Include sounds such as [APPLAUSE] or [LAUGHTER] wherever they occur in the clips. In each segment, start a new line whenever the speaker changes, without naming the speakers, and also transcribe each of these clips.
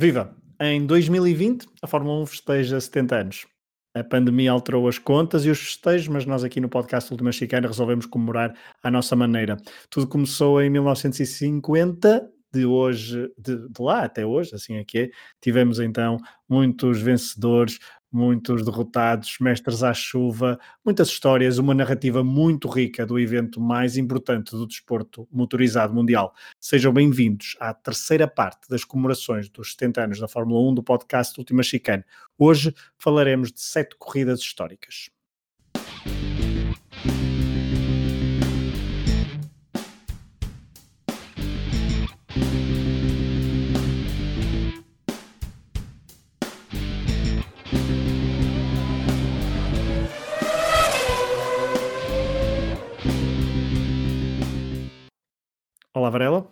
Viva! Em 2020, a Fórmula 1 festeja 70 anos. A pandemia alterou as contas e os festejos, mas nós aqui no podcast Última Chicana resolvemos comemorar à nossa maneira. Tudo começou em 1950, de hoje, de, de lá até hoje, assim é que é. Tivemos então muitos vencedores, muitos derrotados, mestres à chuva, muitas histórias, uma narrativa muito rica do evento mais importante do desporto motorizado mundial. Sejam bem-vindos à terceira parte das comemorações dos 70 anos da Fórmula 1 do podcast Última Chicane. Hoje falaremos de sete corridas históricas. Olá, Varela.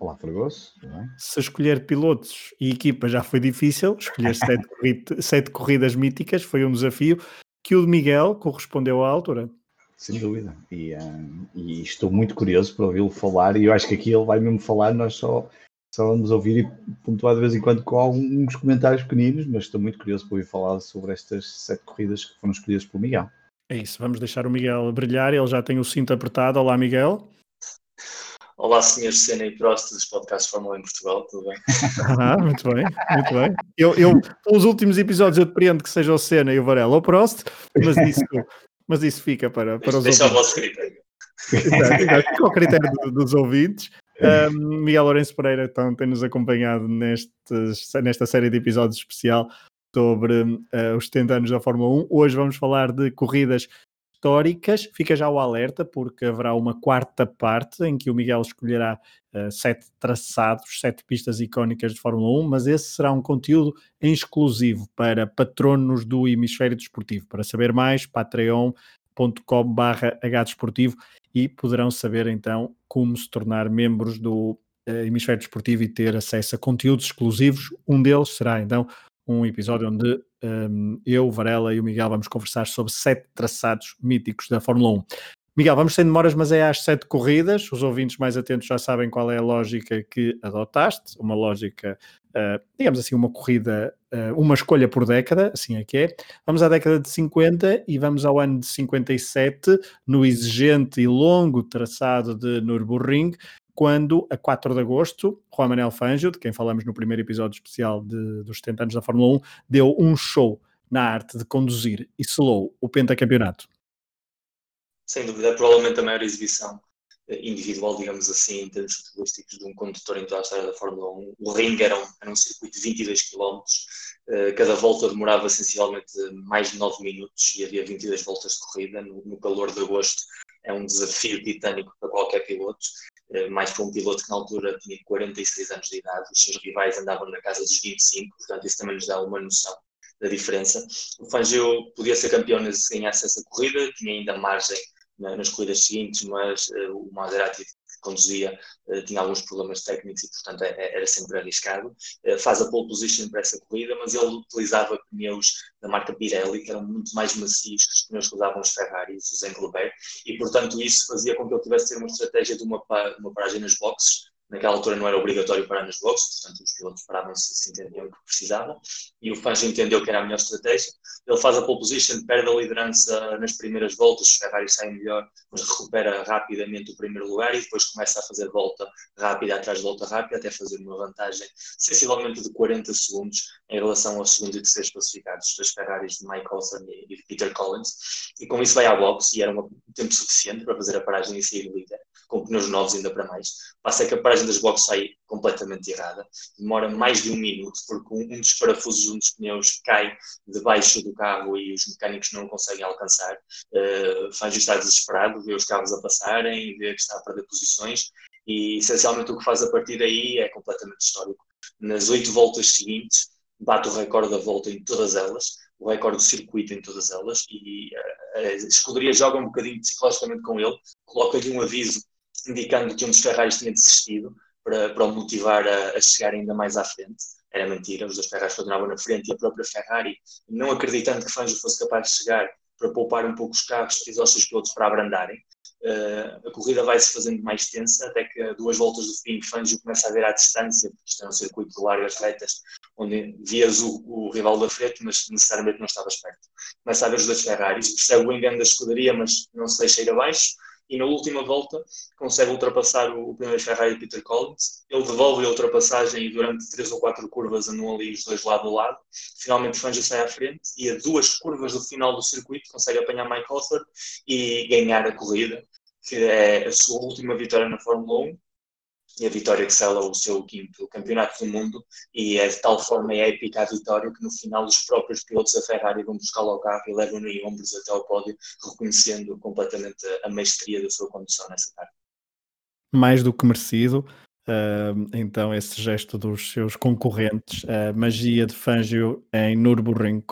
Olá, Fragoso.
Se escolher pilotos e equipa já foi difícil, escolher sete, [LAUGHS] sete, corridas míticas foi um desafio que o de Miguel correspondeu à altura.
Sem dúvida. E, uh, e estou muito curioso para ouvi-lo falar. E eu acho que aqui ele vai mesmo falar, nós só, só vamos ouvir e pontuar de vez em quando com alguns comentários pequeninos, mas estou muito curioso para ouvir falar sobre estas sete corridas que foram escolhidas pelo Miguel.
É isso, vamos deixar o Miguel brilhar. Ele já tem o cinto apertado. Olá, Miguel.
Olá, senhores Senna e Prost dos podcasts Fórmula em Portugal, tudo bem?
Ah, muito bem, muito bem. Eu, eu, pelos últimos episódios, eu depreendo que seja o Senna e o Varela ou o Prost, mas isso, [LAUGHS] mas isso fica para, para os
Deixa ouvintes. Deixa o vosso critério.
Exato, exato. Fica ao [LAUGHS] critério dos ouvintes. Um, Miguel Lourenço Pereira então, tem-nos acompanhado nestes, nesta série de episódios especial sobre uh, os 70 anos da Fórmula 1. Hoje vamos falar de corridas históricas. Fica já o alerta, porque haverá uma quarta parte em que o Miguel escolherá uh, sete traçados, sete pistas icónicas de Fórmula 1, mas esse será um conteúdo em exclusivo para patronos do Hemisfério Desportivo. Para saber mais, patreon.com.br hdesportivo e poderão saber então como se tornar membros do uh, Hemisfério Desportivo e ter acesso a conteúdos exclusivos. Um deles será então um episódio onde um, eu, Varela e o Miguel vamos conversar sobre sete traçados míticos da Fórmula 1. Miguel, vamos sem demoras, mas é às sete corridas. Os ouvintes mais atentos já sabem qual é a lógica que adotaste, uma lógica, uh, digamos assim, uma corrida, uh, uma escolha por década, assim é que é. Vamos à década de 50 e vamos ao ano de 57, no exigente e longo traçado de Nürburgring, quando, a 4 de agosto, Juan Manuel Fangio, de quem falamos no primeiro episódio especial de, dos 70 anos da Fórmula 1, deu um show na arte de conduzir e selou o pentacampeonato.
Sem dúvida, é provavelmente a maior exibição eh, individual, digamos assim, em termos futebolísticos de um condutor em toda a história da Fórmula 1. O ring era um, era um circuito de 22 km, uh, cada volta demorava sensivelmente mais de 9 minutos e havia 22 voltas de corrida. No, no calor de agosto é um desafio titânico para qualquer piloto. Eh, mais para um piloto que na altura tinha 46 anos de idade, os seus rivais andavam na casa dos 25, portanto isso também nos dá uma noção da diferença. O Fangio podia ser campeão se ganhasse essa corrida, tinha ainda margem nas corridas seguintes, mas uh, o Maserati conduzia uh, tinha alguns problemas técnicos e, portanto, é, é, era sempre arriscado. Uh, faz a pole position para essa corrida, mas ele utilizava pneus da marca Pirelli, que eram muito mais macios que os pneus que usavam os Ferraris, os Engelbert, e, portanto, isso fazia com que ele tivesse uma estratégia de uma, paragem nos boxes, Naquela altura não era obrigatório parar nos boxes, portanto os pilotos paravam se, se entendiam que precisavam. E o Fangio entendeu que era a melhor estratégia. Ele faz a pole position, perde a liderança nas primeiras voltas, os Ferrari saem melhor, mas recupera rapidamente o primeiro lugar e depois começa a fazer volta rápida atrás de volta rápida, até fazer uma vantagem sensivelmente de 40 segundos em relação aos segundos e terceiros classificados das Ferraris de Mike Olsen e de Peter Collins. E com isso vai à boxe e era um tempo suficiente para fazer a paragem e sair líder com pneus novos ainda para mais. Passa que a paragem das boxes sai completamente errada, demora mais de um minuto, porque um dos parafusos um dos pneus cai debaixo do carro e os mecânicos não o conseguem alcançar. Uh, faz estar desesperado, vê os carros a passarem, vê que está a perder posições e essencialmente o que faz a partir daí é completamente histórico. Nas oito voltas seguintes, bate o recorde da volta em todas elas, o recorde do circuito em todas elas, e uh, a escuderia joga um bocadinho psicologicamente com ele, coloca-lhe um aviso indicando que um dos Ferraris tinha desistido para, para o motivar a, a, chegar ainda mais à frente. Era mentira, os dois Ferraris continuavam na frente e a própria Ferrari, não acreditando que Fangio fosse capaz de chegar para poupar um pouco os carros, fez aos seus pilotos para abrandarem. Uh, a corrida vai se fazendo mais tensa, até que a duas voltas do fim, Fangio começa a ver à distância, porque isto é um circuito de largas retas, onde vias o, o, rival da frente, mas necessariamente não estavas perto. Começa a ver os dois Ferraris, percebe o engano da escuderia, mas não se deixa ir abaixo, e na última volta consegue ultrapassar o, o primeiro Ferrari Peter Collins. Ele devolve a ultrapassagem e durante três ou quatro curvas andam ali os dois lado a lado. Finalmente Fangio sai à frente e a duas curvas do final do circuito consegue apanhar Mike Hawthorne e ganhar a corrida, que é a sua última vitória na Fórmula 1 e a vitória que sela o seu quinto campeonato do mundo. E é de tal forma épica a vitória que no final os próprios pilotos da Ferrari vão buscá-lo ao carro e levam-no em ombros até ao pódio, reconhecendo completamente a mestria da sua condução nessa tarde.
Mais do que merecido, uh, então esse gesto dos seus concorrentes, a magia de Fangio em Nürburgring,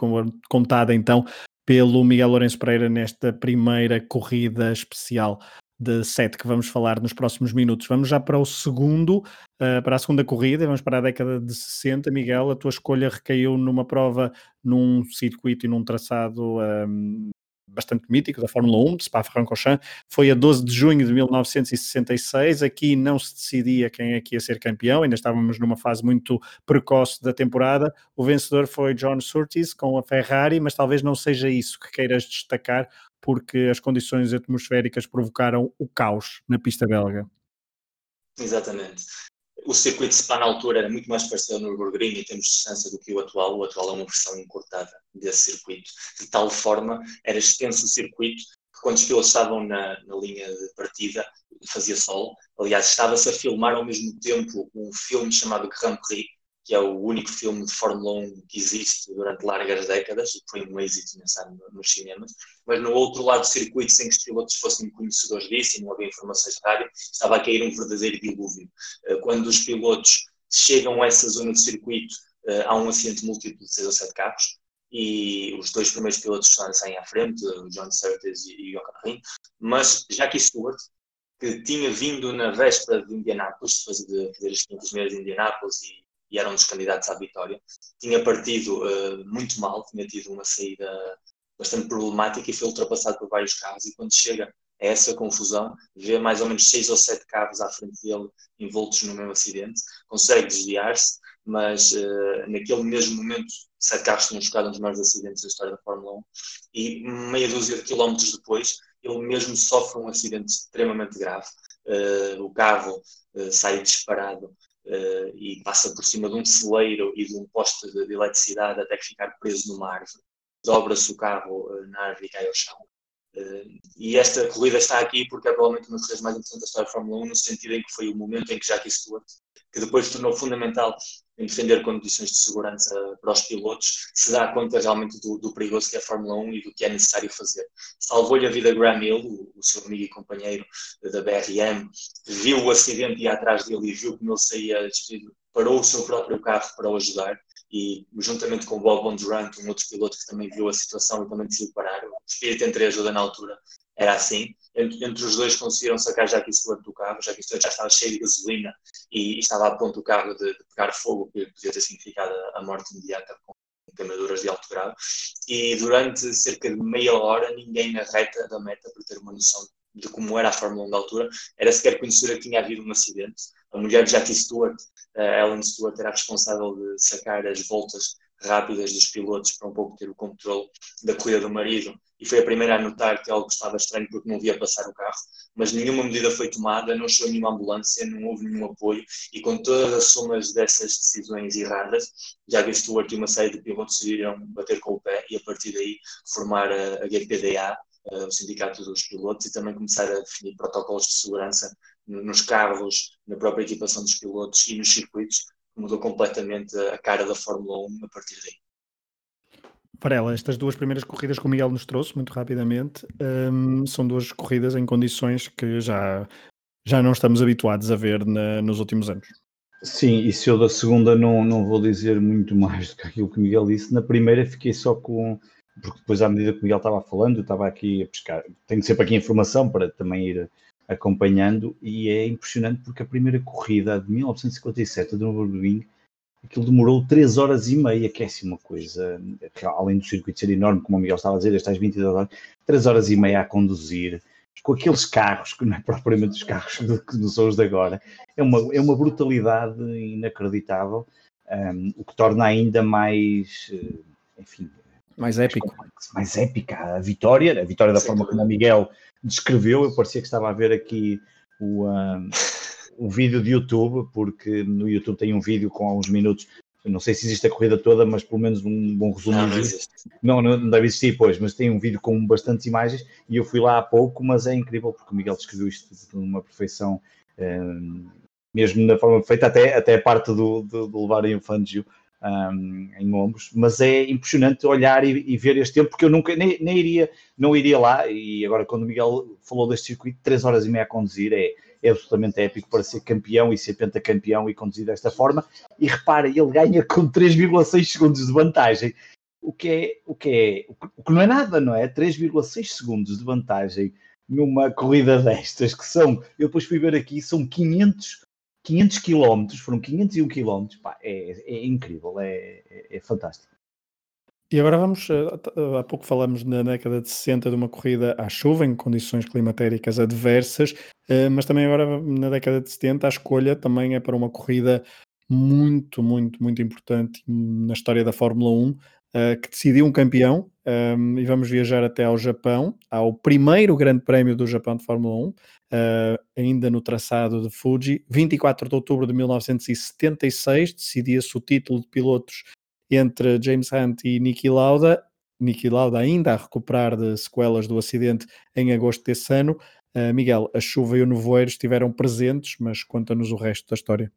contada então pelo Miguel Lourenço Pereira nesta primeira corrida especial de sete que vamos falar nos próximos minutos. Vamos já para o segundo, uh, para a segunda corrida, vamos para a década de 60. Miguel, a tua escolha recaiu numa prova num circuito e num traçado um, bastante mítico da Fórmula 1, de Spa-Francorchamps, foi a 12 de junho de 1966. Aqui não se decidia quem é que ia ser campeão, ainda estávamos numa fase muito precoce da temporada. O vencedor foi John Surtees com a Ferrari, mas talvez não seja isso que queiras destacar, porque as condições atmosféricas provocaram o caos na pista belga.
Exatamente. O circuito de Spa na altura era muito mais parecido no Nürburgring em termos de distância do que o atual. O atual é uma versão encurtada desse circuito. De tal forma, era extenso o circuito que quando os pilotos estavam na, na linha de partida fazia sol. Aliás, estava-se a filmar ao mesmo tempo um filme chamado Grand Prix, que é o único filme de Fórmula 1 que existe durante largas décadas, e foi um êxito nessa nos cinemas, mas no outro lado do circuito, sem que os pilotos fossem conhecedores disso e não havia informações de rádio, estava a cair um verdadeiro dilúvio. Eh, quando os pilotos chegam a essa zona do circuito, eh, há um acidente múltiplo de 6 ou 7 carros, e os dois primeiros pilotos saem à frente, o John Surtees e o Rindt, mas Jackie Stewart, que tinha vindo na véspera de Indianápolis, de fazer as 500 milhas de Indianápolis e e era um dos candidatos à vitória. Tinha partido uh, muito mal, tinha tido uma saída bastante problemática e foi ultrapassado por vários carros. E quando chega a essa confusão, vê mais ou menos seis ou sete carros à frente dele envoltos no mesmo acidente, consegue desviar-se, mas uh, naquele mesmo momento, sete carros tinham chocado um dos maiores acidentes da história da Fórmula 1 e meia dúzia de quilómetros depois, ele mesmo sofre um acidente extremamente grave. Uh, o carro uh, sai disparado uh, e passa por cima de um celeiro e de um poste de, de eletricidade até que ficar preso numa árvore. Dobra-se o carro uh, na árvore e cai ao chão. Uh, e esta corrida está aqui porque é provavelmente uma das corridas mais importantes da história da Fórmula 1, no sentido em que foi o momento em que Jackie Stewart, que depois se tornou fundamental em defender condições de segurança para os pilotos, se dá conta realmente do, do perigoso que é a Fórmula 1 e do que é necessário fazer. Salvou-lhe a vida Graham Hill, o, o, seu amigo e companheiro da BRM, viu o acidente e atrás dele e viu como ele saía despedido, parou o seu próprio carro para o ajudar e juntamente com o Bob Bondurant, um outro piloto que também viu a situação e também decidiu parar, o espírito entre ajuda na altura era assim. Entre, entre, os dois conseguiram sacar Jackie Stewart do carro. Jackie Stewart já estava cheio de gasolina e, e estava a ponto do carro de, de, pegar fogo, que podia ter significado a morte imediata com queimaduras de alto grau. E durante cerca de meia hora, ninguém na reta da meta, para ter uma noção de como era a Fórmula 1 da altura, era sequer conhecida que tinha havido um acidente. A mulher de Jackie Stewart, Ellen Stewart, era responsável de sacar as voltas rápidas dos pilotos para um pouco ter o controle da corrida do marido. E foi a primeira a notar que algo estava estranho porque não via passar o carro, mas nenhuma medida foi tomada, não chegou nenhuma ambulância, não houve nenhum apoio. E com todas as somas dessas decisões erradas, já que Stewart e uma série de pilotos decidiram bater com o pé e a partir daí formar a, a GPDA, o Sindicato dos Pilotos, e também começar a definir protocolos de segurança nos carros, na própria equipação dos pilotos e nos circuitos, mudou completamente a cara da Fórmula 1 a partir daí.
Varela, estas duas primeiras corridas que o Miguel nos trouxe, muito rapidamente, um, são duas corridas em condições que já, já não estamos habituados a ver na, nos últimos anos.
Sim, e se eu da segunda não, não vou dizer muito mais do que aquilo que o Miguel disse, na primeira fiquei só com. Porque depois, à medida que o Miguel estava falando, eu estava aqui a pescar. Tenho sempre aqui informação para também ir acompanhando, e é impressionante porque a primeira corrida de 1957 do Nürburgring aquilo demorou 3 horas e meia, que é assim uma coisa, além do circuito ser enorme, como o Miguel estava a dizer, estas 22 horas, 3 horas e meia a conduzir, com aqueles carros, que não é propriamente os carros do, que são os de agora, é uma, é uma brutalidade inacreditável, um, o que torna ainda mais, eh, enfim,
mais épico.
Mais, mais épica a vitória, a vitória da Sim, forma como o Miguel descreveu. Eu parecia que estava a ver aqui o, um, o vídeo de YouTube, porque no YouTube tem um vídeo com alguns minutos não sei se existe a corrida toda, mas pelo menos um bom resumo. Não, não, existe. não, não deve existir, pois, mas tem um vídeo com bastantes imagens e eu fui lá há pouco, mas é incrível porque o Miguel descreveu isto de uma perfeição, eh, mesmo na forma feita, até, até a parte do, do, de levarem o Fangio um, em ombros, mas é impressionante olhar e, e, ver este tempo, porque eu nunca, nem, nem iria, não iria lá, e agora quando o Miguel falou deste circuito, 3 horas e meia a conduzir, é, é absolutamente épico para ser campeão e ser pentacampeão e conduzir desta forma. E repara, ele ganha com 3,6 segundos de vantagem, o que é o que é o que não é nada, não é? 3,6 segundos de vantagem numa corrida destas que são, eu depois fui ver aqui, são 500 500 quilómetros, foram 501 quilómetros, é, é incrível, é, é, é fantástico.
E agora vamos, eh, eh, há pouco falamos na década de 60 de uma corrida à chuva, em condições climatéricas adversas, eh, mas também agora na década de 70 a escolha também é para uma corrida muito, muito, muito importante na história da Fórmula 1, que decidiu um campeão, ehm, e vamos viajar até ao Japão, ao primeiro grande prémio do Japão de Fórmula 1, ainda no traçado de Fuji, 24 de outubro de 1976, decidia-se o título de pilotos entre James Hunt e Niki Lauda. Niki Lauda ainda a recuperar de sequelas do acidente em agosto desse ano. Uh, Miguel, a chuva e o nevoeiro estiveram presentes, mas conta-nos o resto da história.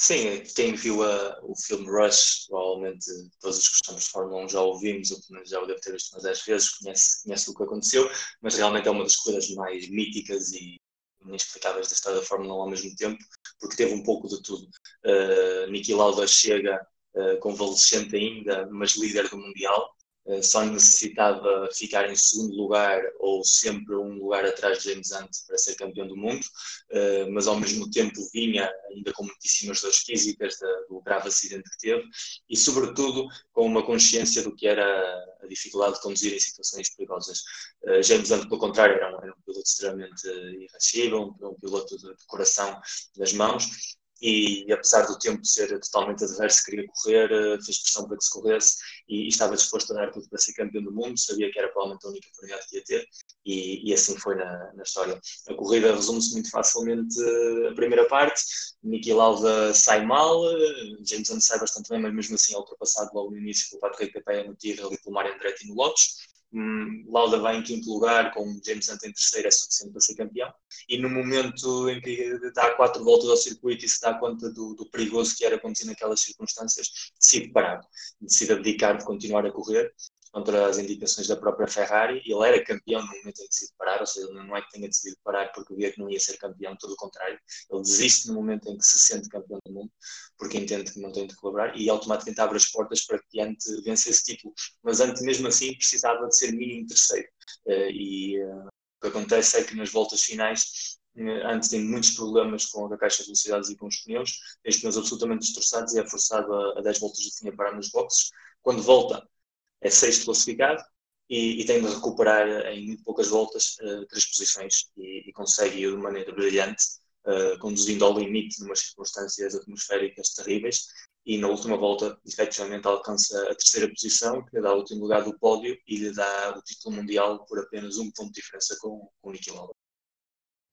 Sim, quem viu a, o filme Rush, provavelmente todos os que gostamos de Fórmula 1 já ouvimos, ou já o deve ter visto umas 10 vezes, conhece, conhece o que aconteceu, mas realmente é uma das corridas mais míticas e inexplicáveis da história da Fórmula 1 ao mesmo tempo, porque teve um pouco de tudo. Uh, Niki Lauda chega uh, convalescente ainda, mas líder do Mundial. Uh, só necessitava ficar em segundo lugar ou sempre um lugar atrás de James Hunt para ser campeão do mundo, uh, mas ao mesmo tempo vinha ainda com muitíssimas dores físicas do grave acidente que teve e, sobretudo, com uma consciência do que era a dificuldade de conduzir em situações perigosas. Uh, James Hunt, pelo contrário, era um, era um piloto extremamente irascível, um, piloto de, de coração nas mãos e apesar do tempo ser totalmente adverso, queria correr, eh, fez pressão para que se corresse e, e, estava disposto a dar tudo para ser campeão do mundo, sabia que era provavelmente a única oportunidade que ia ter e, e assim foi na, na, história. A corrida resume-se muito facilmente eh, a primeira parte, Niki Lauda sai mal, eh, James Hunt sai bastante bem, mas mesmo assim é ultrapassado logo no início pelo Patrick Capella no tiro e pelo Mario Andretti no Lotus Hum, Lauda vai em quinto lugar, com James Hunt em terceiro, é suficiente para ser campeão. E no momento em que dá quatro voltas ao circuito e se dá conta do, do perigoso que era acontecer naquelas circunstâncias, decide parar, decide abdicar de continuar a correr contra as indicações da própria Ferrari. Ele era campeão no momento em que decide parar, ou seja, não é que tenha decidido parar porque via que não ia ser campeão, todo o contrário. Ele desiste no momento em que se sente campeão do mundo, porque entende que não tem de colaborar e automaticamente abre as portas para que antes vença esse título. Mas antes, mesmo assim, precisava de ser mínimo terceiro. Eh, e uh, o que acontece é que nas voltas finais eh, antes tem muitos problemas com a caixa de velocidades e com os pneus, tem os pneus absolutamente destroçados e é forçado a, a 10 voltas do fim a parar nos boxes. Quando volta, é sexto classificado e, e tem de recuperar em poucas voltas uh, três posições e, e consegue de maneira brilhante, uh, conduzindo ao limite numas circunstâncias atmosféricas terríveis e na última volta efetivamente alcança a terceira posição que lhe dá o último lugar do pódio e lhe dá o título mundial por apenas um ponto de diferença com, com o Niki Lauda.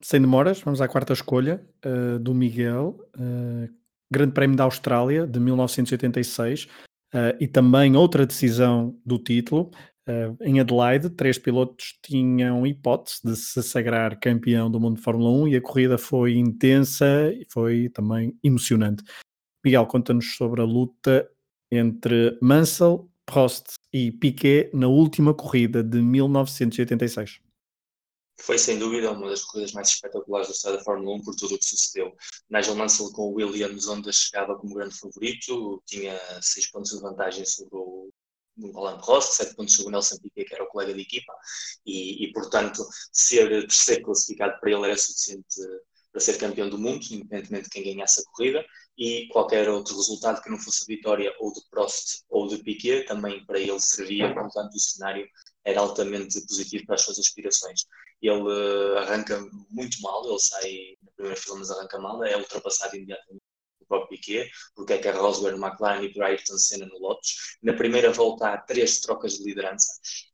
Sem demoras, vamos à quarta escolha uh, do Miguel, Grande Prémio da Austrália de 1986. Uh, e também outra decisão do título. Uh, em Adelaide, três pilotos tinham hipótese de se sagrar campeão do mundo de Fórmula 1 e a corrida foi intensa e foi também emocionante. Miguel, conta-nos sobre a luta entre Mansell, Prost e Piquet na última corrida de 1986
foi sem dúvida uma das corridas mais espetaculares da história da Fórmula 1 por tudo o que sucedeu. Nigel Mansell com o Williams, onde chegava como grande favorito, tinha 6 pontos de vantagem sobre o Alain Prost, 7 pontos sobre o Nelson Piquet, que era o colega de equipa, e, e portanto ser terceiro classificado para ele era suficiente para ser campeão do mundo, independentemente de quem ganhasse a corrida, e qualquer outro resultado que não fosse vitória ou de Prost ou de Piquet, também para ele servia, portanto o cenário era altamente positivo para as suas aspirações. Ele uh, arranca muito mal, ele sai na primeira fila, mas arranca mal, é ultrapassado imediatamente próprio Piquet, porque é que a Rosberg, McLaren e Ayrton Senna no Lotus. Na primeira volta há três trocas de liderança.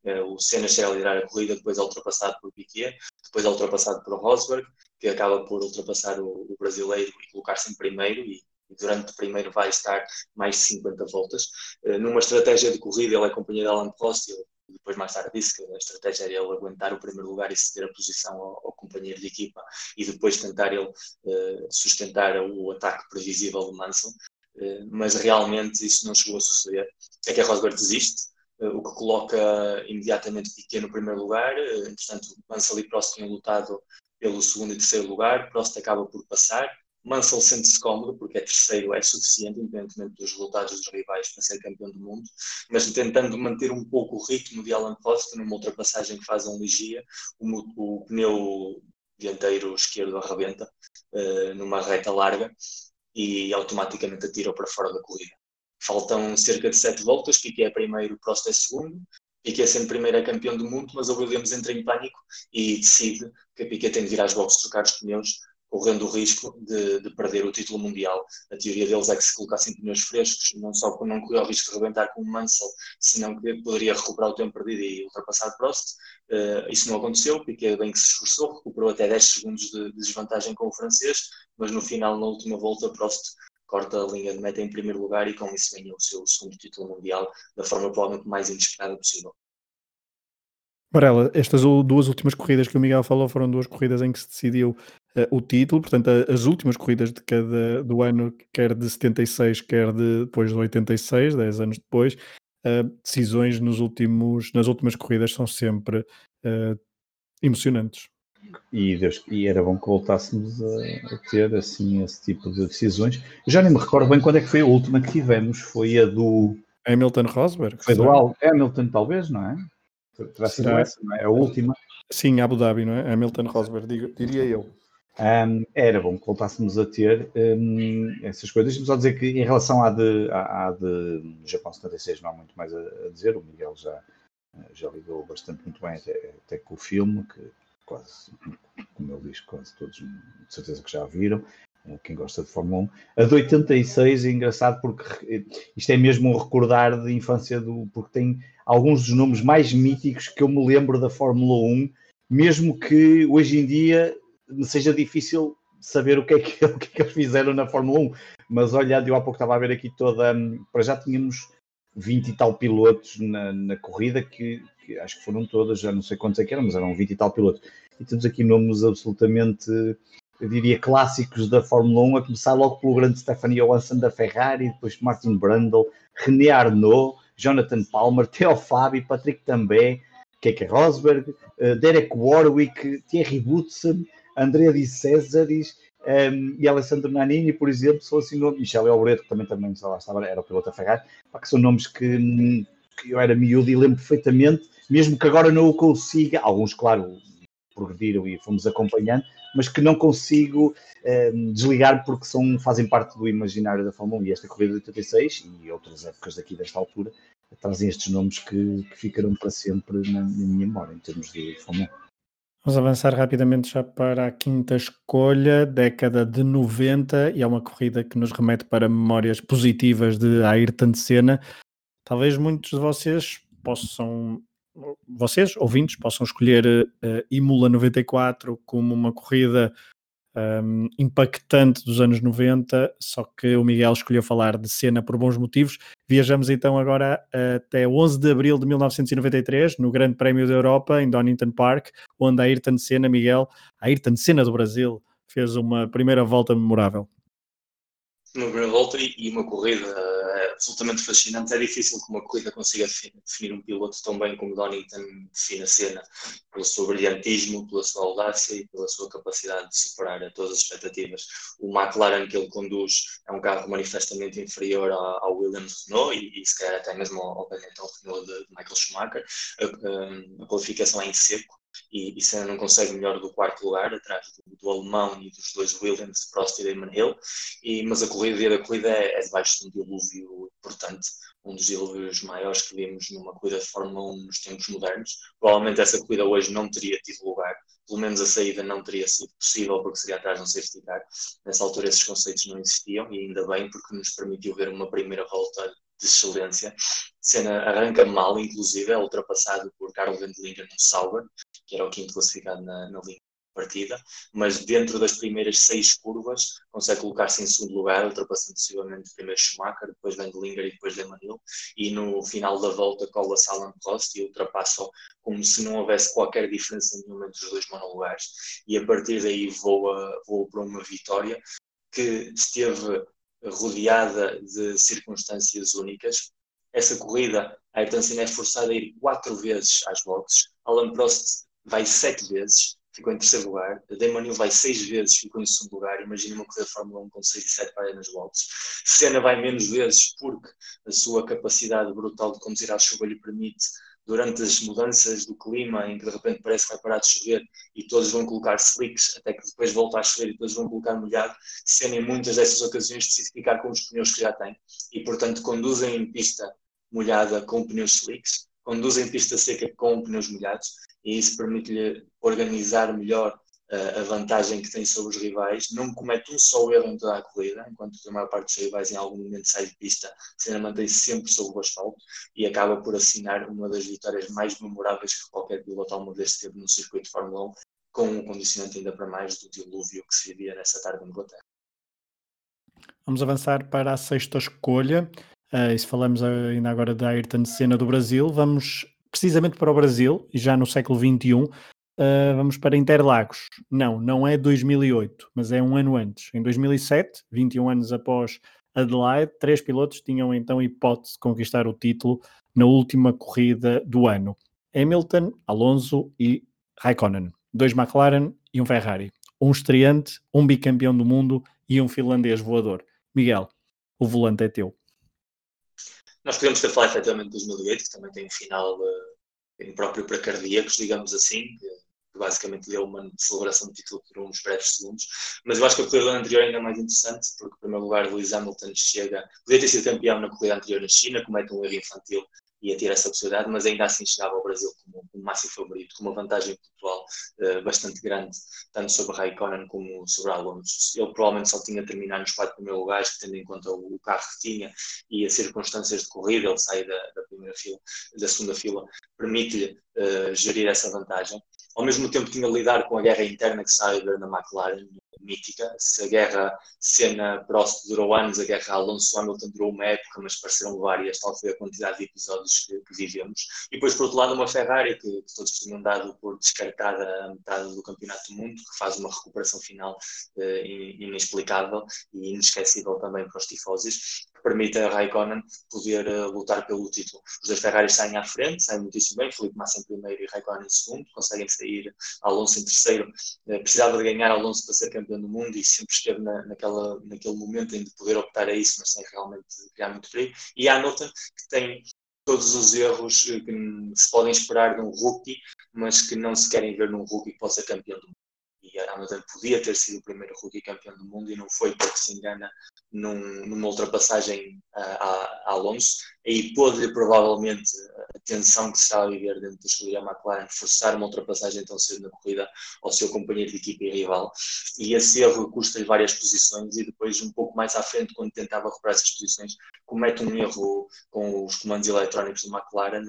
Uh, o Senna chega a liderar a corrida, depois é ultrapassado por Piquet, depois é ultrapassado por Rosberg, que acaba por ultrapassar o, o brasileiro e colocar-se em primeiro e, e, durante o primeiro vai estar mais de 50 voltas. Uh, numa estratégia de corrida, ele é companheiro de Alan Prost, ele depois mais tarde disse que a estratégia era ele aguentar o primeiro lugar e ceder a posição ao, ao companheiro de equipa e depois tentar ele uh, sustentar o ataque previsível de Mansell, uh, mas realmente isso não chegou a suceder. É que a Rosberg desiste, uh, o que coloca imediatamente Piquet no primeiro lugar, uh, entretanto Mansell e Prost tinham lutado pelo segundo e terceiro lugar, Prost acaba por passar, Mansell sente-se cómodo, porque é terceiro, é suficiente, independentemente dos resultados dos rivais, para ser campeão do mundo, mas tentando manter um pouco o ritmo de Alan Prost, numa ultrapassagem que faz um ligia, o, o pneu dianteiro esquerdo arrebenta uh, numa reta larga e automaticamente atira para fora da corrida. Faltam cerca de sete voltas, Piquet é primeiro, Prost é segundo, Piquet sendo primeiro é campeão do mundo, mas o Williams entra em pânico e decide que a Piquet tem de vir às boxes trocar os pneus correndo o risco de, de, perder o título mundial. A teoria deles é que se colocassem pneus frescos, não só não corria o risco de rebentar com o Mansell, senão que poderia recuperar o tempo perdido e ultrapassar Prost. Uh, isso não aconteceu, Piquet bem que se esforçou, recuperou até 10 segundos de, de desvantagem com o francês, mas no final, na última volta, Prost corta a linha de meta em primeiro lugar e com isso ganhou o seu segundo título mundial da forma provavelmente mais inesperada possível.
Varela, estas duas últimas corridas que o Miguel falou foram duas corridas em que se decidiu o título, portanto, as últimas corridas de cada do ano, quer de 76, quer de, depois de 86, 10 anos depois, uh, decisões nos últimos, nas últimas corridas são sempre uh, emocionantes.
E, Deus, e era bom que voltássemos a, a, ter assim esse tipo de decisões. Eu já nem me recordo bem quando é que foi a última que tivemos, foi a do
Hamilton Rosberg.
Foi do Al Hamilton, talvez, não é? Terá sido essa, não é? A última.
Sim, Abu Dhabi, não é? Hamilton Rosberg, diria eu.
Um, era bom que voltássemos a ter um, essas coisas. Deixa-me só dizer que em relação à de, à, à de Japão 76 não há muito mais a, a, dizer. O Miguel já, já ligou bastante muito bem até, até com o filme, que quase, como ele diz, quase todos de certeza que já viram. Eh, quem gosta de Fórmula 1. A de 86 é engraçado porque isto é mesmo um recordar de infância do. porque tem alguns dos nomes mais míticos que eu me lembro da Fórmula 1, mesmo que hoje em dia seja difícil saber o que, é que, [LAUGHS] o que, é que eles fizeram na Fórmula 1. Mas olha, eu há pouco estava a ver aqui toda. Para já tínhamos 20 e tal pilotos na, na corrida, que, que, acho que foram todas, já não sei quantos é que eram, mas eram 20 e tal pilotos. E temos aqui nomes absolutamente eu diria, clássicos da Fórmula 1, a começar logo pelo grande Stephanie Johansson da Ferrari, depois Martin Brundle, René Arnault, Jonathan Palmer, Theo Fabi, Patrick Tambay, Keke Rosberg, uh, Derek Warwick, Thierry Boutsen, Andrea Di Césares um, ehm, e Alessandro Nanini, por exemplo, são assim nomes, Michel Alboreto, que também, também lá estava, era o piloto da Ferrari, que são nomes que, que eu era miúdo e lembro perfeitamente, mesmo que agora não o consiga, alguns, claro, progrediram e fomos acompanhando, mas que não consigo ehm, desligar porque são, fazem parte do imaginário da Fórmula 1 e esta corrida de 86 e outras épocas daqui desta altura trazem estes nomes que, que para sempre na, na, minha memória em termos de Fórmula 1.
Vamos avançar rapidamente já para a quinta escolha, década de 90, e é uma corrida que nos remete para memórias positivas de Ayrton Senna. Talvez muitos de vocês possam vocês, ouvintes, possam escolher uh, Imola 94 como uma corrida um, impactante dos anos 90, só que o Miguel escolheu falar de cena por bons motivos. Viajamos então agora até 11 de abril de 1993, no Grande Prémio da Europa, em Donington Park, onde a Ayrton Senna, Miguel, a Ayrton Senna do Brasil, fez uma primeira volta memorável.
Uma primeira volta e uma corrida absolutamente fascinante. É difícil que uma corrida consiga definir um piloto tão bem como Donington define a cena, pelo seu brilhantismo, pela sua audácia e pela sua capacidade de superar todas as expectativas. O McLaren que ele conduz é um carro manifestamente inferior ao Williams Renault e, e se calhar até mesmo ao, Benetton Renault de, de Michael Schumacher. A, a, a qualificação é em seco, e, e não consegue melhor do quarto lugar, atrás do, do alemão e dos dois Williams, Prost e Damon Hill, e, mas a corrida, a corrida é, é debaixo de um dilúvio importante, um dos dilúvios maiores que vimos numa corrida de Fórmula 1 nos tempos modernos. Provavelmente essa corrida hoje não teria tido lugar, pelo menos a saída não teria sido possível porque seria atrás de um safety car. Nessa altura esses conceitos não existiam e ainda bem porque nos permitiu ver uma primeira volta de excelência. Cena arranca mal, inclusive, é ultrapassado por Carl Wendlinger no Sauber, que era o quinto classificado na, na linha partida, mas dentro das primeiras seis curvas consegue colocar-se em segundo lugar, ultrapassando possivelmente primeiro Schumacher, depois Wendlinger e depois Lemanil, e no final da volta cola-se Alan Prost e ultrapassa como se não houvesse qualquer diferença nenhuma entre os dois monolugares, e a partir daí voa, voa para uma vitória que esteve rodeada de circunstâncias únicas. Essa corrida, Ayrton Senna é forçada a ir quatro vezes às boxes, Alan Prost vai sete vezes, ficou em terceiro lugar. Damon Hill vai seis vezes, ficou em segundo lugar. Imagina uma corrida de Fórmula 1 com seis e sete para nas boxes. Senna vai menos vezes porque a sua capacidade brutal de conduzir à chuva lhe permite, durante as mudanças do clima, em que de repente parece que vai parar de chover e todos vão colocar slicks, até que depois volta a chover e todos vão colocar molhado, Senna em muitas dessas ocasiões decide ficar com os pneus que já tem e, portanto, conduzem em pista molhada com pneus slicks, conduzem em pista seca com pneus molhados e isso permite-lhe organizar melhor a vantagem que tem sobre os rivais. Não comete um só erro em toda a corrida, enquanto a maior parte dos rivais em algum momento sai de pista, Senna mantém-se sempre sobre o asfalto e acaba por assinar uma das vitórias mais memoráveis que qualquer piloto vez teve no circuito de Fórmula 1, com um condicionante ainda para mais do dilúvio que se vivia nessa tarde em Inglaterra.
Vamos avançar para a sexta escolha. Uh, e se falamos ainda agora da Ayrton Senna do Brasil, vamos precisamente para o Brasil, já no século XXI, uh, vamos para Interlagos. Não, não é 2008, mas é um ano antes. Em 2007, 21 anos após Adelaide, três pilotos tinham então hipótese de conquistar o título na última corrida do ano. Hamilton, Alonso e Raikkonen. Dois McLaren e um Ferrari. Um estreante, um bicampeão do mundo e um finlandês voador. Miguel, o volante é teu.
Nós podemos ter falado efetivamente de 2008, que também tem um final uh, próprio para cardíacos, digamos assim, que basicamente deu uma celebração de título por uns breves segundos. Mas eu acho que a corrida anterior é ainda mais interessante, porque, em primeiro lugar, Lewis Hamilton chega, podia ter sido campeão na corrida anterior na China, comete um erro infantil ia ter essa possibilidade, mas ainda assim chegava ao Brasil como, como máximo favorito, com uma vantagem pontual uh, bastante grande, tanto sobre Raikkonen como sobre Alonso. Ele provavelmente só tinha terminado nos quatro primeiros lugares, tendo em conta o, o, carro que tinha e as circunstâncias de corrida, ele sai da, da primeira fila, da segunda fila, permite-lhe uh, gerir essa vantagem. Ao mesmo tempo tinha de lidar com a guerra interna que sai na McLaren, mítica. Se a guerra Senna Prost durou anos, a guerra Alonso Hamilton durou uma época, mas pareceram várias, tal foi a quantidade de episódios que, que vivemos. E depois, por outro lado, uma Ferrari que, que, todos tinham dado por descartada a metade do Campeonato do Mundo, que faz uma recuperação final uh, inexplicável e inesquecível também para os tifosis permite a Raikkonen poder uh, lutar pelo título. Os dois Ferraris saem à frente, saem muitíssimo bem, Felipe Massa em primeiro e Raikkonen em segundo, conseguem sair Alonso em terceiro. Uh, precisava de ganhar Alonso para ser campeão do mundo e sempre esteve na, naquela, naquele momento em de poder optar a isso, mas sem realmente criar muito perigo. E Hamilton, que tem todos os erros eh, que se podem esperar de um rookie, mas que não se querem ver num rookie que possa ser campeão do mundo e podia ter sido o primeiro rookie campeão do mundo e não foi porque se engana num, numa ultrapassagem a, a, a Alonso. Aí pôde provavelmente a tensão que se está a viver dentro da escolha McLaren forçar uma ultrapassagem tão cedo na corrida ao seu companheiro de equipa e rival. E esse erro custa-lhe várias posições e depois, um pouco mais à frente, quando tentava recuperar essas posições, comete um erro com os comandos eletrónicos do McLaren,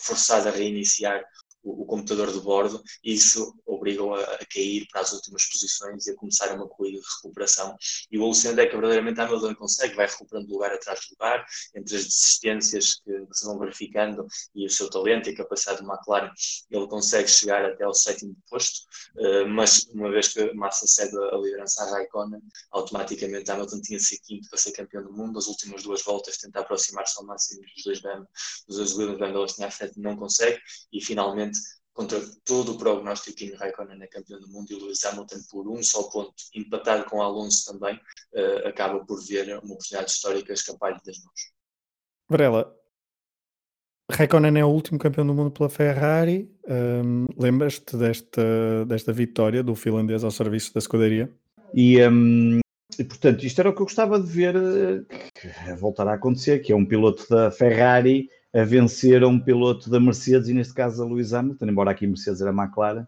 forçado a reiniciar o, o, computador de bordo e isso obriga-o a, a, cair para as últimas posições e a começar uma corrida de recuperação. E o alucinante é que verdadeiramente Hamilton consegue, vai recuperando lugar atrás de lugar, entre as desistências que, que, se vão verificando e o seu talento e a capacidade de McLaren, ele consegue chegar até ao sétimo posto, uh, mas uma vez que Massa cede a liderança a Raikkonen, automaticamente Hamilton tinha ser quinto para ser campeão do mundo, as últimas duas voltas tentar aproximar-se ao máximo dos dois BM, dos dois Williams BM, tinha à frente, não consegue, e finalmente contra todo o prognóstico, Kimi Raikkonen é campeão do mundo e Lewis Hamilton, por um só ponto, empatado com Alonso também, uh, acaba por ver uma oportunidade histórica escapar-lhe das mãos.
Varela, Raikkonen é o último campeão do mundo pela Ferrari. Um, Lembras-te desta, desta vitória do finlandês ao serviço da escuderia?
E, um, e, portanto, isto era o que eu gostava de ver uh, voltar a acontecer, que é um piloto da Ferrari a vencer um piloto da Mercedes, e neste caso a Lewis Hamilton, embora aqui Mercedes era McLaren,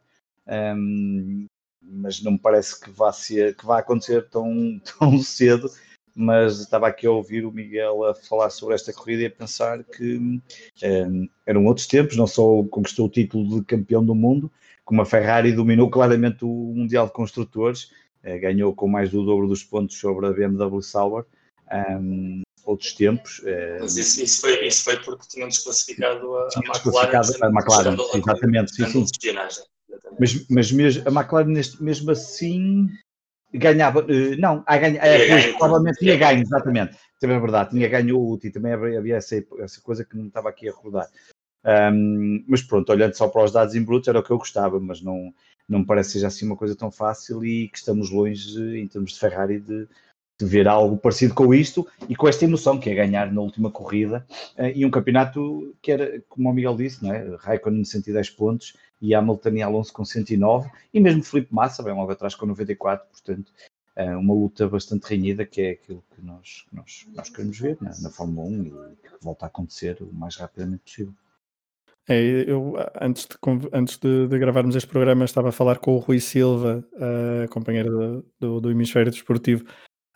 um, mas não me parece que vá, ser, que vá acontecer tão, [LAUGHS] tão cedo, mas estava aqui a ouvir o Miguel a falar sobre esta corrida e a pensar que um, eram outros tempos, não só conquistou o título de campeão do mundo, como a Ferrari dominou claramente o Mundial de Construtores, uh, ganhou com mais do dobro dos pontos sobre a BMW Sauber, um, outros tempos.
Uh, Mas isso, isso, foi, isso foi porque tinham desclassificado a,
a McLaren. A McLaren, exatamente, sim, sim. Mas, mas mesmo, a McLaren neste, mesmo assim ganhava, uh, não, a ganha, é, pois, provavelmente tinha ganho, exatamente, também é verdade, tinha ganho o último, também havia essa, essa coisa que não estava aqui a recordar. Um, mas pronto, olhando só para os dados em brutos era o que eu gostava, mas não, não me parece seja assim uma coisa tão fácil e que estamos longe em termos de Ferrari de, de ver algo parecido com isto e com esta emoção que é ganhar na última corrida uh, e um campeonato que era, como o Miguel disse, não é? Raikkonen 110 pontos e Hamilton e Alonso com 109 e mesmo Felipe Massa bem logo atrás com 94, portanto uh, uma luta bastante renhida que é aquilo que nós, nós, nós queremos ver na, na Fórmula 1 e que volta a acontecer o mais rapidamente possível.
É, eu antes, de, antes de, de, gravarmos este programa estava a falar com o Rui Silva, uh, companheiro do, do Hemisfério Desportivo,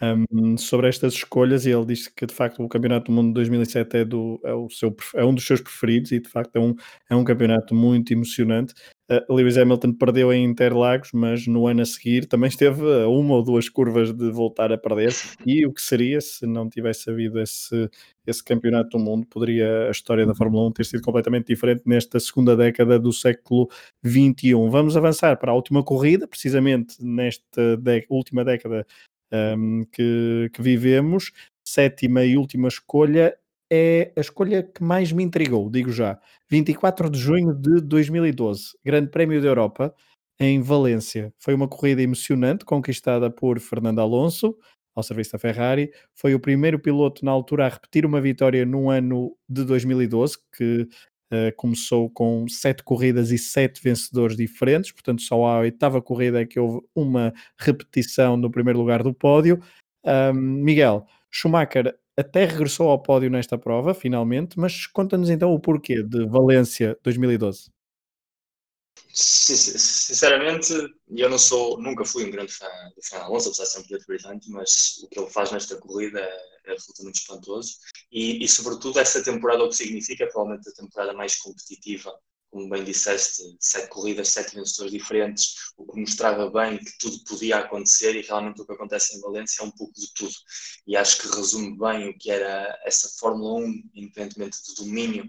um, sobre estas escolhas e ele disse que de facto o Campeonato do Mundo de 2007 é, do, é, o seu, é um dos seus preferidos e de facto é um, é um campeonato muito emocionante. Uh, Lewis Hamilton perdeu em Interlagos, mas no ano a seguir também esteve uma ou duas curvas de voltar a perder. E o que seria se não tivesse havido esse, esse campeonato do mundo? Poderia a história da Fórmula 1 ter sido completamente diferente nesta segunda década do século XXI. Vamos avançar para a última corrida, precisamente nesta última década um, que, que vivemos. Sétima e última escolha é a escolha que mais me intrigou, digo já. 24 de junho de 2012, Grande Prémio da Europa em Valência. Foi uma corrida emocionante, conquistada por Fernando Alonso, ao serviço da Ferrari. Foi o primeiro piloto na altura a repetir uma vitória no ano de 2012, que Uh, começou com sete corridas e sete vencedores diferentes, portanto, só a oitava corrida é que houve uma repetição no primeiro lugar do pódio. Miguel, Schumacher até regressou ao pódio nesta prova, finalmente, mas conta-nos então o porquê de Valência 2012.
Sinceramente, eu não sou, nunca fui um grande fã do Fernando Alonso, apesar de ser um piloto brilhante, mas o que ele faz nesta corrida é, é absolutamente espantoso. E, e, sobretudo, essa temporada, o que significa, provavelmente a temporada mais competitiva como bem disseste, sete corridas, sete vencedores diferentes, o que mostrava bem que tudo podia acontecer e realmente o que acontece em Valência é um pouco de tudo. E acho que resume bem o que era essa Fórmula 1, independentemente do domínio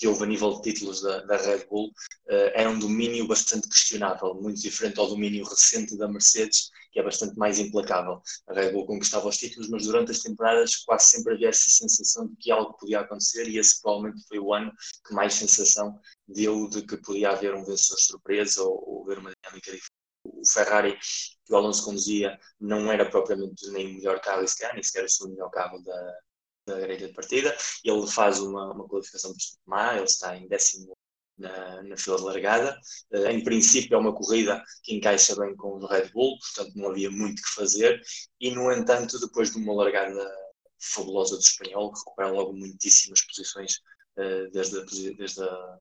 que houve a nível de títulos da, da Red Bull, era um domínio bastante questionável, muito diferente ao domínio recente da Mercedes, que é bastante mais implacável. A Red Bull conquistava os títulos, mas durante as temporadas quase sempre havia essa sensação de que algo podia acontecer e esse provavelmente foi o ano que mais sensação deu de que podia haver um vencedor surpresa ou, ou haver uma dinâmica diferente. O Ferrari que o Alonso conduzia não era propriamente nem o melhor carro esse ano, nem sequer o melhor carro da, da grelha de partida. Ele faz uma, uma qualificação bastante má, ele está em décimo na, na fila de largada. Uh, em princípio, é uma corrida que encaixa bem com o Red Bull, portanto, não havia muito que fazer. E, no entanto, depois de uma largada fabulosa do espanhol, que recupera logo muitíssimas posições uh, desde, a, desde a,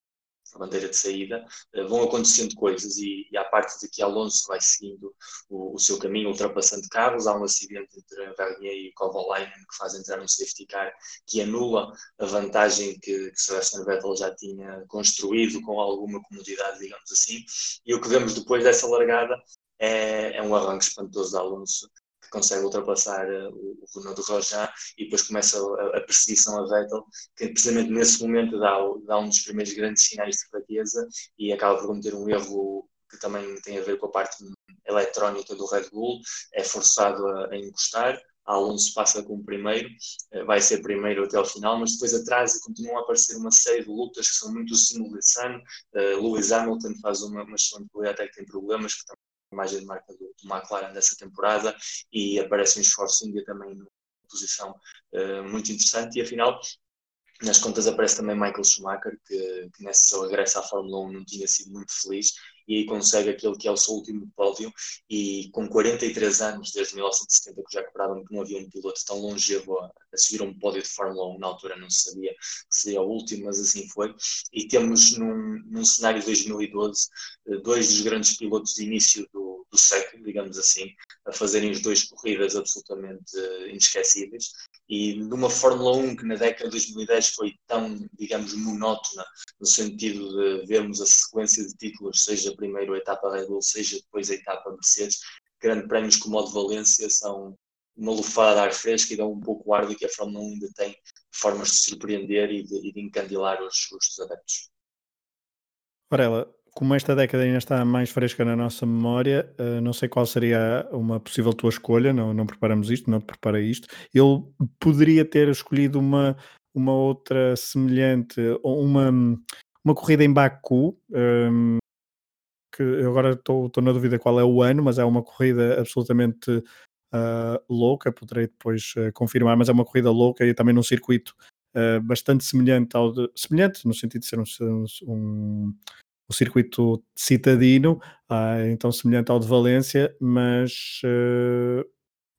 a bandeira de saída, uh, vão acontecendo coisas e, e parte de que Alonso vai seguindo o, o, seu caminho, ultrapassando carros, há um acidente entre Vernier e Kovalainen que faz entrar um safety car que anula a vantagem que, que Sebastian Vettel já tinha construído com alguma comodidade, digamos assim, e o que vemos depois dessa largada é, é um arranque espantoso de Alonso consegue ultrapassar uh, o, o Renault de Rojan e depois começa a, a, perseguição a Vettel, que precisamente nesse momento dá, dá um dos primeiros grandes sinais de fraqueza e acaba por cometer um erro que também tem a ver com a parte eletrónica do Red Bull, é forçado a, a encostar, Alonso passa como primeiro, eh, vai ser primeiro até ao final, mas depois atrás continuam a aparecer uma série de lutas que são muito Sun. Uh, Lewis Hamilton faz uma, uma excelente corrida até que tem problemas, que imagem de marca do, do McLaren dessa temporada e aparece um esforço India também numa posição uh, muito interessante. E afinal nas contas aparece também Michael Schumacher, que, que nesse seu regresso à Fórmula 1 não tinha sido muito feliz e aí consegue aquele que é o seu último pódio e com 43 anos, desde 1970 que já cobraram que não havia um piloto tão longevo a, a subir um pódio de Fórmula 1, na altura não se sabia que seria o último, mas assim foi. E temos num, num cenário de 2012 eh, dois dos grandes pilotos de início do, do século, digamos assim, a fazerem as duas corridas absolutamente uh, inesquecíveis. E numa Fórmula 1 que na década de 2010 foi tão, digamos, monótona, no sentido de vermos a sequência de títulos, seja primeiro a etapa Red Bull, seja depois a etapa Mercedes, grandes prémios como o de Valência são uma lufada de ar fresco e dão um pouco o ar que a Fórmula 1 ainda tem formas de surpreender e de, e de encandilar os, os adeptos.
Varela, como esta década ainda está mais fresca na nossa memória, uh, não sei qual seria uma possível tua escolha, não, não preparamos isto, não preparei isto. Eu poderia ter escolhido uma, uma outra semelhante, uma, uma corrida em Baku, um, ehm, que agora estou na dúvida qual é o ano, mas é uma corrida absolutamente uh, louca, poderei depois uh, confirmar, mas é uma corrida louca e também num circuito bastante semelhante ao de, semelhante no sentido de ser um, um o circuito citadino, ah, então semelhante ao de Valência, mas uh,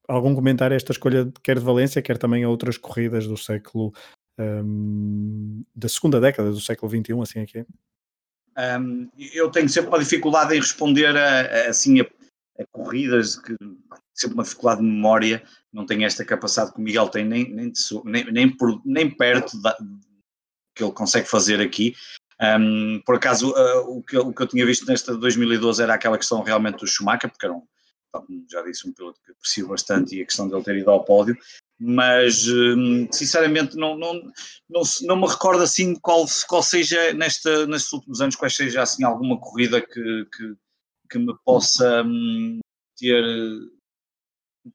algum comentário a esta escolha quer de Valência, quer também a outras corridas do século um, da segunda década do século XXI, assim aqui?
É um, eu tenho sempre uma dificuldade em responder a, a assim a, a, corridas que sempre uma dificuldade de memória, não tenho esta capacidade que o Miguel tem nem, nem, nem, nem, por, nem perto da, que ele consegue fazer aqui. Um, por acaso, uh, o, que, o, que, eu tinha visto nesta 2012 era aquela questão realmente do Schumacher, porque era um, já disse, um piloto que aprecio bastante e a questão dele ter ido ao pódio, mas um, sinceramente não, não, não, não, me recordo assim qual, qual seja nesta, nestes últimos anos, qual seja assim alguma corrida que, que, que me possa um, ter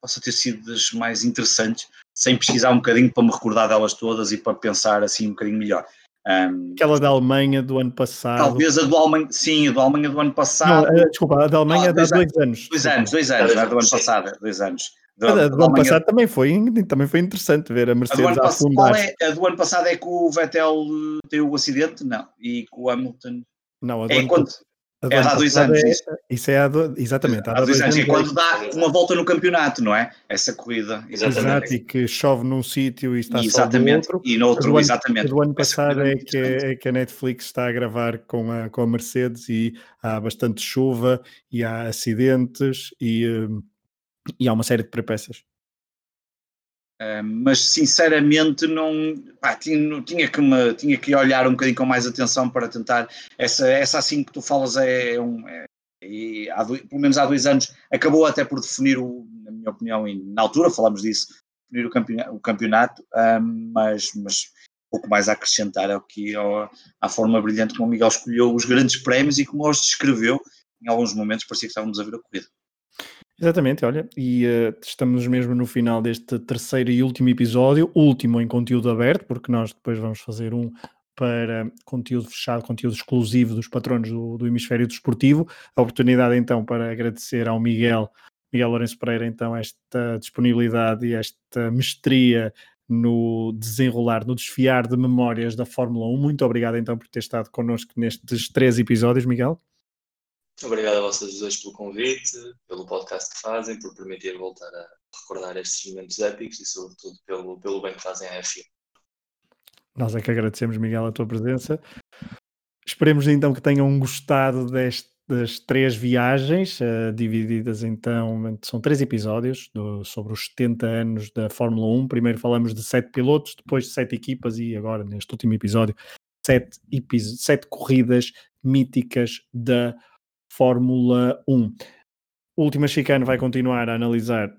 possa ter sido das mais interessantes, sem pesquisar um bocadinho para me recordar delas todas e para pensar assim um bocadinho melhor.
Um, Aquela da Alemanha do ano passado.
Talvez a do Alemanha, sim, a da Alemanha do ano passado.
Não, desculpa, a da Alemanha ah, é de há dois anos.
Dois anos, dois anos, não é do ano passado, dois anos.
Do, a do, ano passado também foi, também foi interessante ver a Mercedes a, a afundar.
É, a do ano passado é que o Vettel eh, teve o acidente? Não. E que o Hamilton.
Não, a
do
é
ano, quando, é há dois anos. É,
isso. é há do, exatamente.
Há, há dois, dois anos. É quando dá uma volta no campeonato, não é? Essa corrida.
Exatamente. Exato, e que chove num sítio e está
exatamente.
só no outro.
E no outro,
do
exatamente.
Do ano passado é que, é que a Netflix está a gravar com a, com a Mercedes e há bastante chuva e há acidentes e, hum, e há uma série de peripécias.
Uh, mas sinceramente não pá, tinha, tinha, que me, tinha que olhar um bocadinho com mais atenção para tentar essa, essa assim que tu falas é, um é, há, pelo menos há dois anos acabou até por definir o, na minha opinião e na altura falamos disso definir o campeonato, o campeonato uh, mas, mas pouco mais a acrescentar é o que a forma brilhante como o Miguel escolheu os grandes prémios e como os descreveu em alguns momentos parecia que estávamos a ver a corrida
Exatamente, olha, e uh, estamos mesmo no final deste terceiro e último episódio, último em conteúdo aberto, porque nós depois vamos fazer um para conteúdo fechado, conteúdo exclusivo dos patronos do, do Hemisfério Desportivo. A oportunidade então para agradecer ao Miguel, Miguel Lourenço Pereira, então esta disponibilidade e esta mestria no desenrolar, no desfiar de memórias da Fórmula 1. Muito obrigado então por ter estado connosco nestes três episódios, Miguel.
Obrigado a vocês dois pelo convite, pelo podcast que fazem, por permitir voltar a recordar estes momentos épicos e, sobretudo, pelo, pelo bem que fazem à F1.
Nós é que agradecemos, Miguel, a tua presença. Esperemos então que tenham gostado destas três viagens, uh, divididas então, são três episódios do, sobre os 70 anos da Fórmula 1. Primeiro falamos de sete pilotos, depois de sete equipas e agora, neste último episódio, sete, sete corridas míticas da Fórmula Fórmula 1. O Última Chicane vai continuar a analisar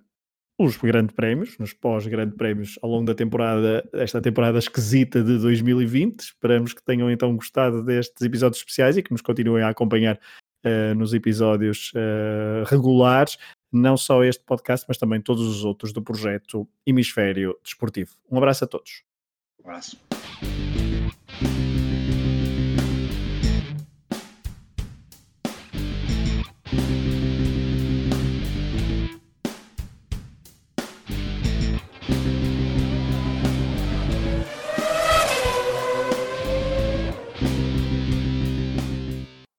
os grandes prémios, nos pós-grandes prémios ao longo da temporada, esta temporada esquisita de 2020. Esperamos que tenham então gostado destes episódios especiais e que nos continuem a acompanhar uh, nos episódios uh, regulares, não só este podcast, mas também todos os outros do projeto Hemisfério Desportivo. Um abraço a todos.
Um abraço.